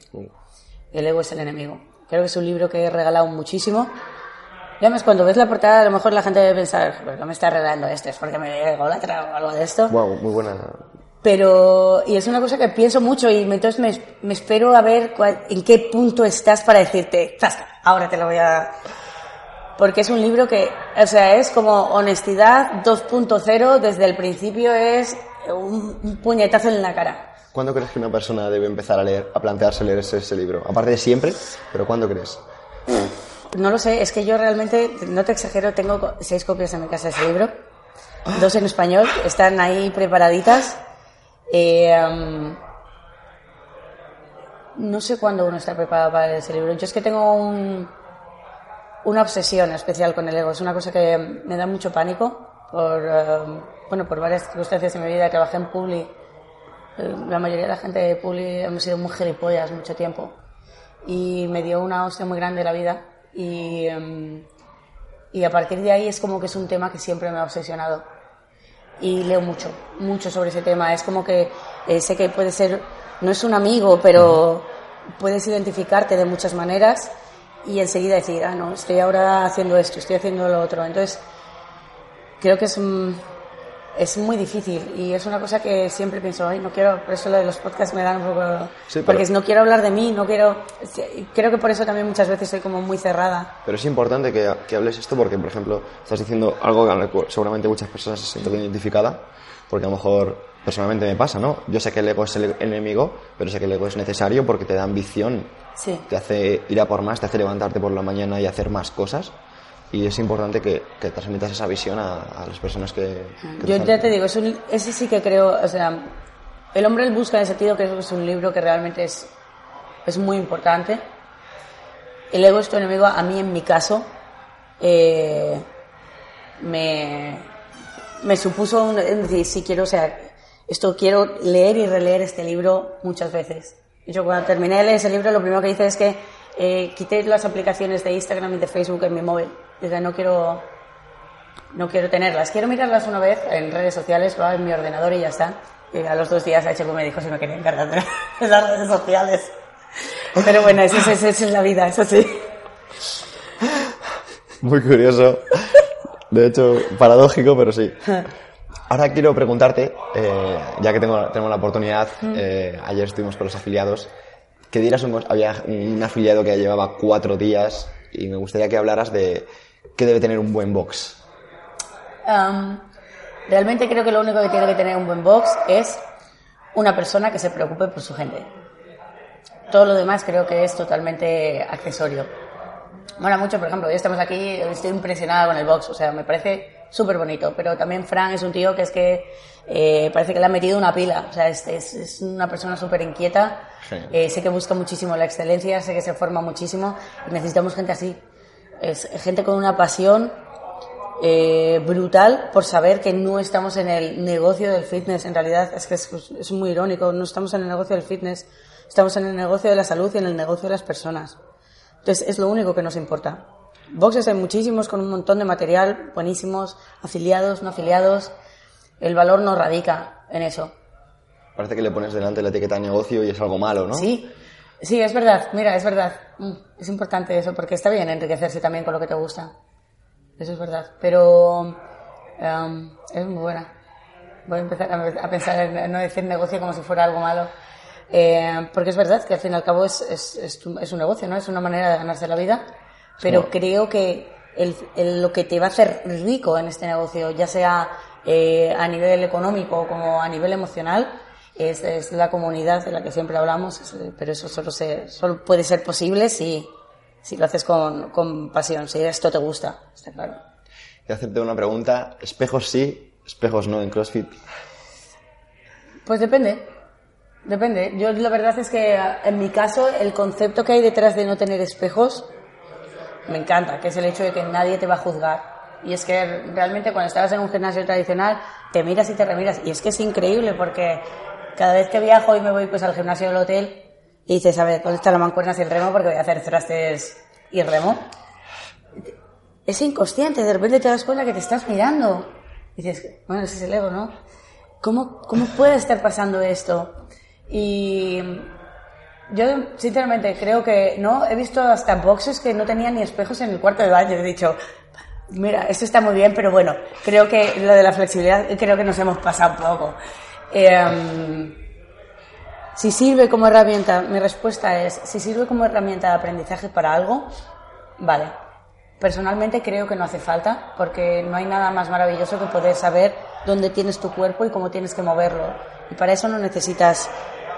el ego es el enemigo. Creo que es un libro que he regalado muchísimo. Y además, cuando ves la portada, a lo mejor la gente debe pensar, ¿por qué me está regalando este? ¿Es porque me egolatra o algo de esto? Wow, muy buena pero, y es una cosa que pienso mucho y entonces me, me espero a ver en qué punto estás para decirte, ahora te lo voy a... Porque es un libro que, o sea, es como honestidad 2.0, desde el principio es un, puñetazo en la cara. ¿Cuándo crees que una persona debe empezar a leer, a plantearse leer ese, libro? Aparte de siempre, pero ¿cuándo crees? No lo sé, es que yo realmente, no te exagero, tengo seis copias en mi casa de ese libro, dos en español, están ahí preparaditas eh, no sé cuándo uno está preparado para ese libro. Yo es que tengo una obsesión especial con el ego. Es una cosa que me da mucho pánico por, bueno, por varias circunstancias en mi vida. Trabajé en Publi. La mayoría de la gente de Publi hemos sido muy gilipollas mucho tiempo. Y me dio una hostia muy grande la vida. Y, y a partir de ahí es como que es un tema que siempre me ha obsesionado y leo mucho, mucho sobre ese tema. Es como que eh, sé que puede ser, no es un amigo, pero puedes identificarte de muchas maneras y enseguida decir, ah, no, estoy ahora haciendo esto, estoy haciendo lo otro. Entonces, creo que es, es muy difícil y es una cosa que siempre pienso, ay, no quiero, por eso lo de los podcasts me dan un poco... Porque no quiero hablar de mí, no quiero... Creo que por eso también muchas veces soy como muy cerrada. Pero es importante que, que hables esto porque, por ejemplo, estás diciendo algo que seguramente muchas personas se sienten identificadas, porque a lo mejor personalmente me pasa, ¿no? Yo sé que el ego es el enemigo, pero sé que el ego es necesario porque te da ambición, sí. te hace ir a por más, te hace levantarte por la mañana y hacer más cosas y es importante que, que transmitas esa visión a, las personas que... Yo ya te digo, es ese sí que creo, o sea, El hombre en busca de sentido creo que es un libro que realmente es, es muy importante. El ego es tu enemigo, a mí en mi caso, eh, me, me supuso un, decir, sí quiero, o sea, esto quiero leer y releer este libro muchas veces. Yo cuando terminé de leer ese libro lo primero que hice es que eh, quité las aplicaciones de Instagram y de Facebook en mi móvil. No quiero, no quiero tenerlas. Quiero mirarlas una vez en redes sociales, va en mi ordenador y ya está. Y a los dos días HP me dijo si me quería encargar de las redes sociales. Pero bueno, esa es, la vida, eso sí. Muy curioso. De hecho, paradójico, pero sí. Ahora quiero preguntarte, eh, ya que tengo, tenemos la oportunidad, eh, ayer estuvimos con los afiliados, que dieras un, había un afiliado que llevaba cuatro días y me gustaría que hablaras de qué debe tener un buen box. realmente creo que lo único que tiene que tener un buen box es una persona que se preocupe por su gente. Todo lo demás creo que es totalmente accesorio. Mola mucho, por ejemplo, hoy estamos aquí, estoy impresionada con el box, o sea, me parece súper bonito, pero también Fran es un tío que es que eh, parece que le ha metido una pila, o sea, es, es, una persona súper inquieta, eh, sé que busca muchísimo la excelencia, sé que se forma muchísimo y necesitamos gente así, es gente con una pasión eh, brutal por saber que no estamos en el negocio del fitness, en realidad es que es, es muy irónico, no estamos en el negocio del fitness, estamos en el negocio de la salud y en el negocio de las personas. Entonces es lo único que nos importa. Boxes hay muchísimos con un montón de material, buenísimos, afiliados, no afiliados. El valor no radica en eso. Parece que le pones delante la etiqueta de negocio y es algo malo, ¿no? Sí, sí, es verdad. Mira, es verdad. Mm, Es importante eso porque está bien enriquecerse también con lo que te gusta. Eso es verdad. Pero em, es muy buena. Voy a empezar a, a pensar en no decir negocio como si fuera algo malo. Eh, porque es verdad que al fin y al cabo es, es, es tu- es un negocio, ¿no? Es una manera de ganarse la vida. Pero creo que el- el- lo que te va a hacer rico en este negocio, ya sea eh, a nivel económico como a nivel emocional, es, es la comunidad de la que siempre hablamos, pero eso solo, se, solo puede ser posible si, si lo haces con, con pasión, si esto te gusta, está claro. A hacerte una pregunta. Espejos sí, espejos no en CrossFit. Pues depende. Depende. Yo la verdad es que en mi caso el concepto que hay detrás de no tener espejos me encanta, que es el hecho de que nadie te va a juzgar. Y es que realmente cuando estabas en un gimnasio tradicional te miras y te remiras. Y es que es increíble porque cada vez que viajo y me voy pues al gimnasio del hotel y dices, a ver, ¿dónde están las mancuernas y el remo? Porque voy a hacer thrustes y remo. Es inconsciente, de repente te das cuenta que te estás mirando. Y dices, bueno, ese es el ego, ¿no? ¿Cómo, cómo puede estar pasando esto? Y yo, sinceramente, creo que no. He visto hasta boxes que no tenían ni espejos en el cuarto de baño. He dicho, mira, esto está muy bien, pero bueno, creo que lo de la flexibilidad, creo que nos hemos pasado un poco. Eh, si sirve como herramienta, mi respuesta es, si sirve como herramienta de aprendizaje para algo, vale. Personalmente creo que no hace falta, porque no hay nada más maravilloso que poder saber dónde tienes tu cuerpo y cómo tienes que moverlo. Y para eso no necesitas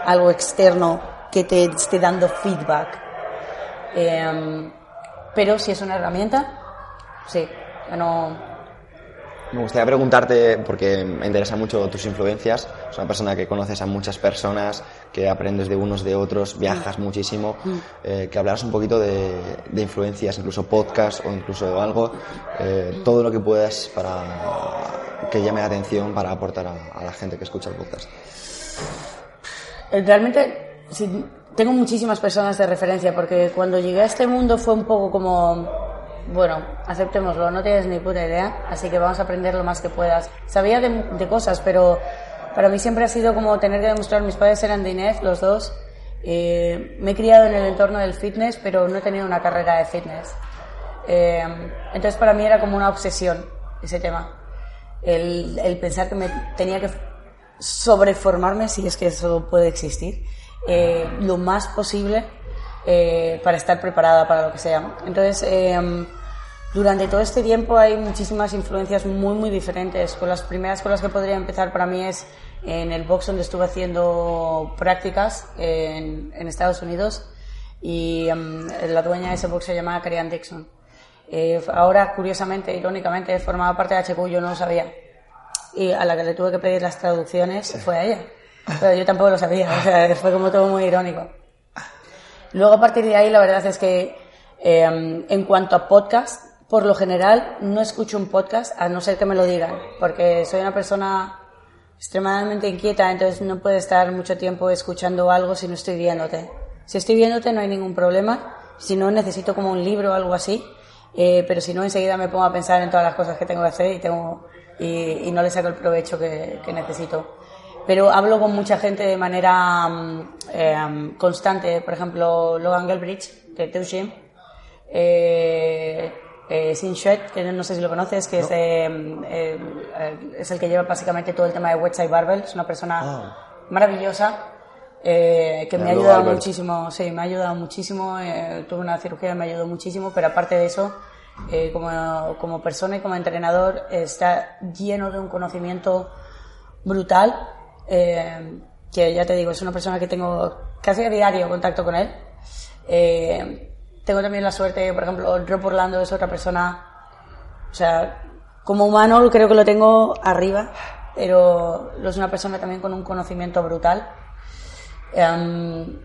algo externo que te esté dando feedback. Eh, pero si es una herramienta, sí, yo no, Me gustaría preguntarte, porque me interesan mucho tus influencias. Es una persona que conoces a muchas personas, que aprendes de unos de otros, viajas muchísimo. eh, que hablaras un poquito de, de influencias, incluso podcast o incluso algo, eh, todo lo que puedas para que llame la atención para aportar a, a la gente que escucha el podcast. Eh, Realmente sí, tengo muchísimas personas de referencia porque cuando llegué a este mundo fue un poco como, bueno, aceptémoslo, no tienes ni puta idea, así que vamos a aprender lo más que puedas. Sabía de, de cosas, pero para mí siempre ha sido como tener que demostrar, mis padres eran de INEF, los dos, eh, me he criado en el entorno del fitness, pero no he tenido una carrera de fitness. Eh, entonces para mí era como una obsesión ese tema. El, el pensar que me tenía que sobreformarme, si es que eso puede existir, eh, lo más posible eh, para estar preparada para lo que sea. Entonces, eh, durante todo este tiempo hay muchísimas influencias muy, muy diferentes. Con las primeras con las que podría empezar para mí es en el box donde estuve haciendo prácticas en, en Estados Unidos y em, la dueña de ese box se llamaba Karian Dixon. Eh, ahora, curiosamente, irónicamente, formaba parte de HQ, yo no lo sabía. Y a la que le tuve que pedir las traducciones fue a ella. Pero yo tampoco lo sabía, o sea, fue como todo muy irónico. Luego, a partir de ahí, la verdad es que eh, en cuanto a podcast, por lo general no escucho un podcast a no ser que me lo digan, porque soy una persona extremadamente inquieta, entonces no puedo estar mucho tiempo escuchando algo si no estoy viéndote. Si estoy viéndote no hay ningún problema, si no necesito como un libro o algo así, eh, pero si no enseguida me pongo a pensar en todas las cosas que tengo que hacer y, tengo, y, no le saco el provecho que necesito. Pero hablo con mucha gente de manera eh, constante, por ejemplo, Logan Gelbridge, de Teu Gym, eh, eh, Sin Shuet, que no sé si lo conoces, que es, eh, eh, eh, es el que lleva básicamente todo el tema de Westside Barbell, es una persona maravillosa, eh, que me ha ayudado Albert. muchísimo, sí, me ha ayudado muchísimo, tuve una cirugía me ayudó muchísimo, pero aparte de eso, como, como persona y como entrenador, está lleno de un conocimiento brutal, eh, que ya te digo, es una persona que tengo casi a diario contacto con él. Eh, tengo también la suerte, por ejemplo, Rob Orlando es otra persona, o sea, como humano creo que lo tengo arriba, pero es una persona también con un conocimiento brutal. Em,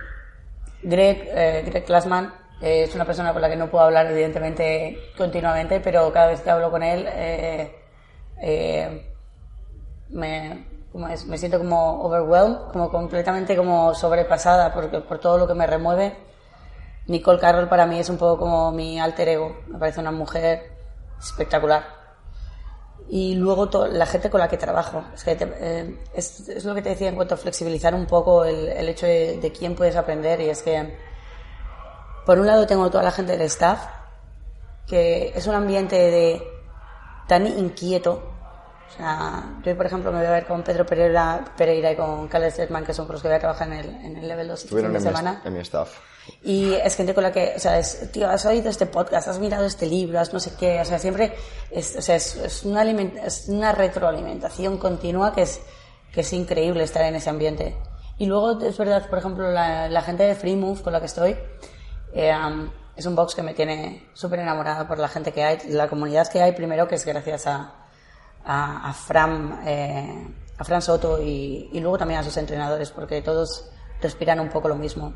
Greg, eh, Greg Glassman eh, es una persona con la que no puedo hablar evidentemente continuamente, pero cada vez que hablo con él eh, eh, me, ¿cómo es? me siento como overwhelmed, como completamente como sobrepasada porque, por todo lo que me remueve. Nicole Carroll para mí es un poco como mi alter ego, me parece una mujer espectacular. y luego la gente con la que trabajo. Es, que eh, es, es, lo que te decía en cuanto a flexibilizar un poco el, el hecho de, de, quién puedes aprender y es que, por un lado, tengo toda la gente del staff, que es un ambiente de tan inquieto. O sea, yo, por ejemplo, me voy a ver con Pedro Pereira, Pereira y con Carlos Sedman, que son con los que voy a trabajar en el, en el Level 2 este fin de semana. en mi staff. Y es gente con la que, o sea, es, tío, has oído este podcast, has mirado este libro, has no sé qué, o sea, siempre, es, o sea, es, es una, es una retroalimentación continua que es, que es increíble estar en ese ambiente. Y luego, es verdad, por ejemplo, la, la gente de Free Move con la que estoy, eh, um, es un box que me tiene súper enamorada por la gente que hay, la comunidad que hay, primero, que es gracias a, a, a Fran, eh, a Fran Soto y, y luego también a sus entrenadores, porque todos respiran un poco lo mismo.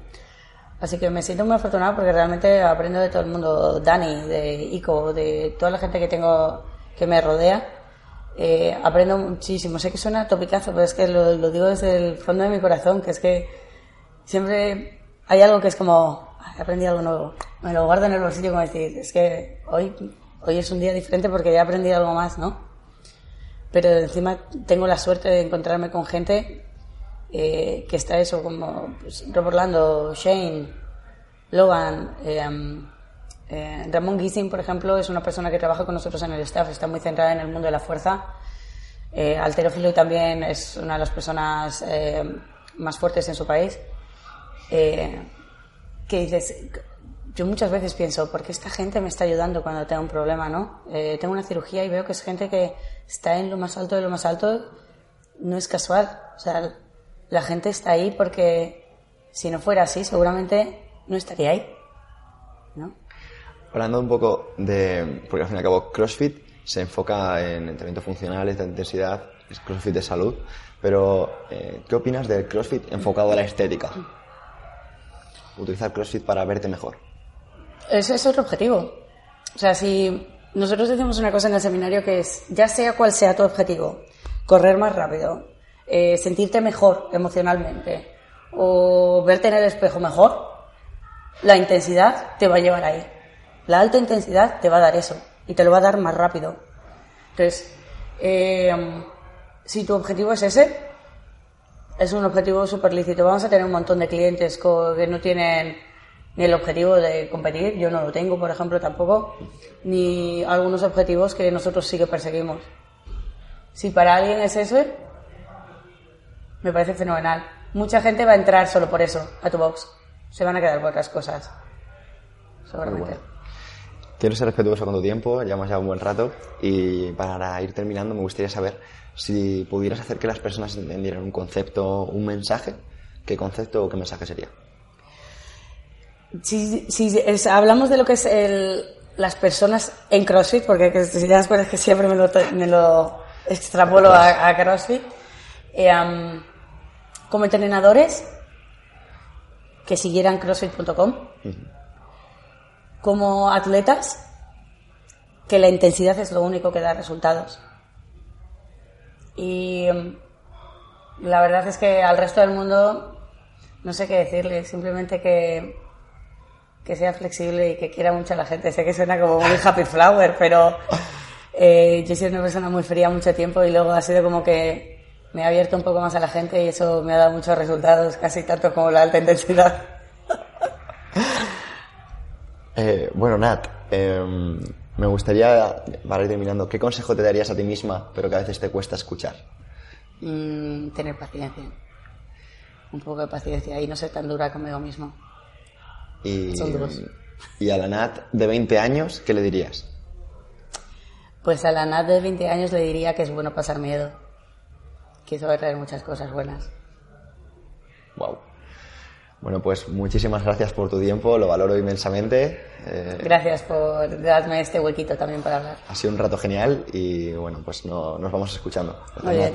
Así que me siento muy afortunada porque realmente aprendo de todo el mundo, Dani, de Ico, de toda la gente que tengo que me rodea. Eh, aprendo muchísimo. Sé que suena topicazo, pero es que lo, lo, digo desde el fondo de mi corazón, que es que siempre hay algo que es como, he aprendido algo nuevo. Me lo guardo en el bolsillo como decir, es que hoy, hoy es un día diferente porque ya he aprendido algo más, ¿no? Pero encima tengo la suerte de encontrarme con gente eh, que está eso como pues, Rob Orlando, Shane, Logan, eh, eh, Ramón Gissing, por ejemplo, es una persona que trabaja con nosotros en el staff, está muy centrada en el mundo de la fuerza. Eh, Alterófilo también es una de las personas eh, más fuertes en su país. Eh, que dices, yo muchas veces pienso, ¿por qué esta gente me está ayudando cuando tengo un problema, no? Eh, tengo una cirugía y veo que es gente que está en lo más alto de lo más alto, no es casual. O sea, la gente está ahí porque si no fuera así, seguramente no estaría ahí. ¿no? Hablando un poco de. Porque al fin y al cabo, CrossFit se enfoca en entrenamiento funcional, de intensidad, es CrossFit de salud. Pero, eh, ¿qué opinas del CrossFit enfocado a la estética? Utilizar CrossFit para verte mejor. Ese es otro objetivo. O sea, si nosotros decimos una cosa en el seminario que es, ya sea cual sea tu objetivo, correr más rápido, eh, sentirte mejor emocionalmente o verte en el espejo mejor, la intensidad te va a llevar ahí. La alta intensidad te va a dar eso y te lo va a dar más rápido. Entonces, eh, si tu objetivo es ese, es un objetivo súper lícito. Vamos a tener un montón de clientes que no tienen ni el objetivo de competir, yo no lo tengo, por ejemplo, tampoco, ni algunos objetivos que nosotros sí que perseguimos. Si para alguien es ese, me parece fenomenal. Mucha gente va a entrar solo por eso a tu box. Se van a quedar por otras cosas. Seguramente. Quiero ser respetuoso con tu tiempo, llevamos ya un buen rato y para ir terminando me gustaría saber si pudieras hacer que las personas entendieran un concepto, un mensaje, ¿qué concepto o qué mensaje sería? Si, si es, hablamos de lo que es el, las personas en CrossFit, porque si ya después que siempre me lo, me lo extrapolo a, a CrossFit, eh, um, como entrenadores que siguieran crossfit.com, como atletas que la intensidad es lo único que da resultados. Y em, la verdad es que al resto del mundo no sé qué decirle, simplemente que, que sea flexible y que quiera mucho a la gente. Sé que suena como muy happy flower, pero eh, yo soy una persona muy fría mucho tiempo y luego ha sido como que me ha abierto un poco más a la gente y eso me ha dado muchos resultados, casi tanto como la alta intensidad. eh, bueno, Nat, eh, me gustaría, para ir terminando, ¿qué consejo te darías a ti misma, pero que a veces te cuesta escuchar? Mm, tener paciencia. Un poco de paciencia y no ser tan dura conmigo mismo. Y, y a la Nat de 20 años, ¿qué le dirías? Pues a la Nat de 20 años le diría que es bueno pasar miedo que eso va a traer muchas cosas buenas. Wow. Bueno, pues muchísimas gracias por tu tiempo, lo valoro inmensamente. Eh, gracias por darme este huequito también para hablar. Ha sido un rato genial y bueno, pues no, nos vamos escuchando. Muy bien.